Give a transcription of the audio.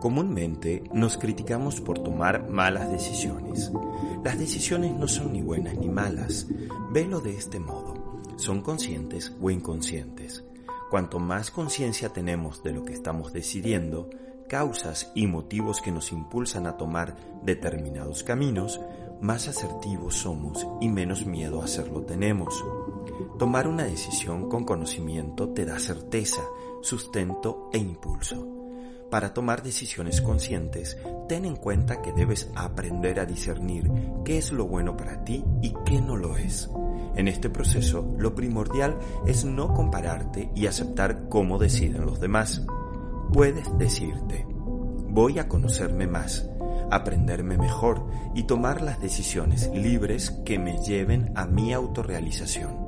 Comúnmente nos criticamos por tomar malas decisiones. Las decisiones no son ni buenas ni malas. Velo de este modo. Son conscientes o inconscientes. Cuanto más conciencia tenemos de lo que estamos decidiendo, causas y motivos que nos impulsan a tomar determinados caminos, más asertivos somos y menos miedo a hacerlo tenemos. Tomar una decisión con conocimiento te da certeza, sustento e impulso. Para tomar decisiones conscientes, ten en cuenta que debes aprender a discernir qué es lo bueno para ti y qué no lo es. En este proceso, lo primordial es no compararte y aceptar cómo deciden los demás. Puedes decirte, voy a conocerme más, aprenderme mejor y tomar las decisiones libres que me lleven a mi autorrealización.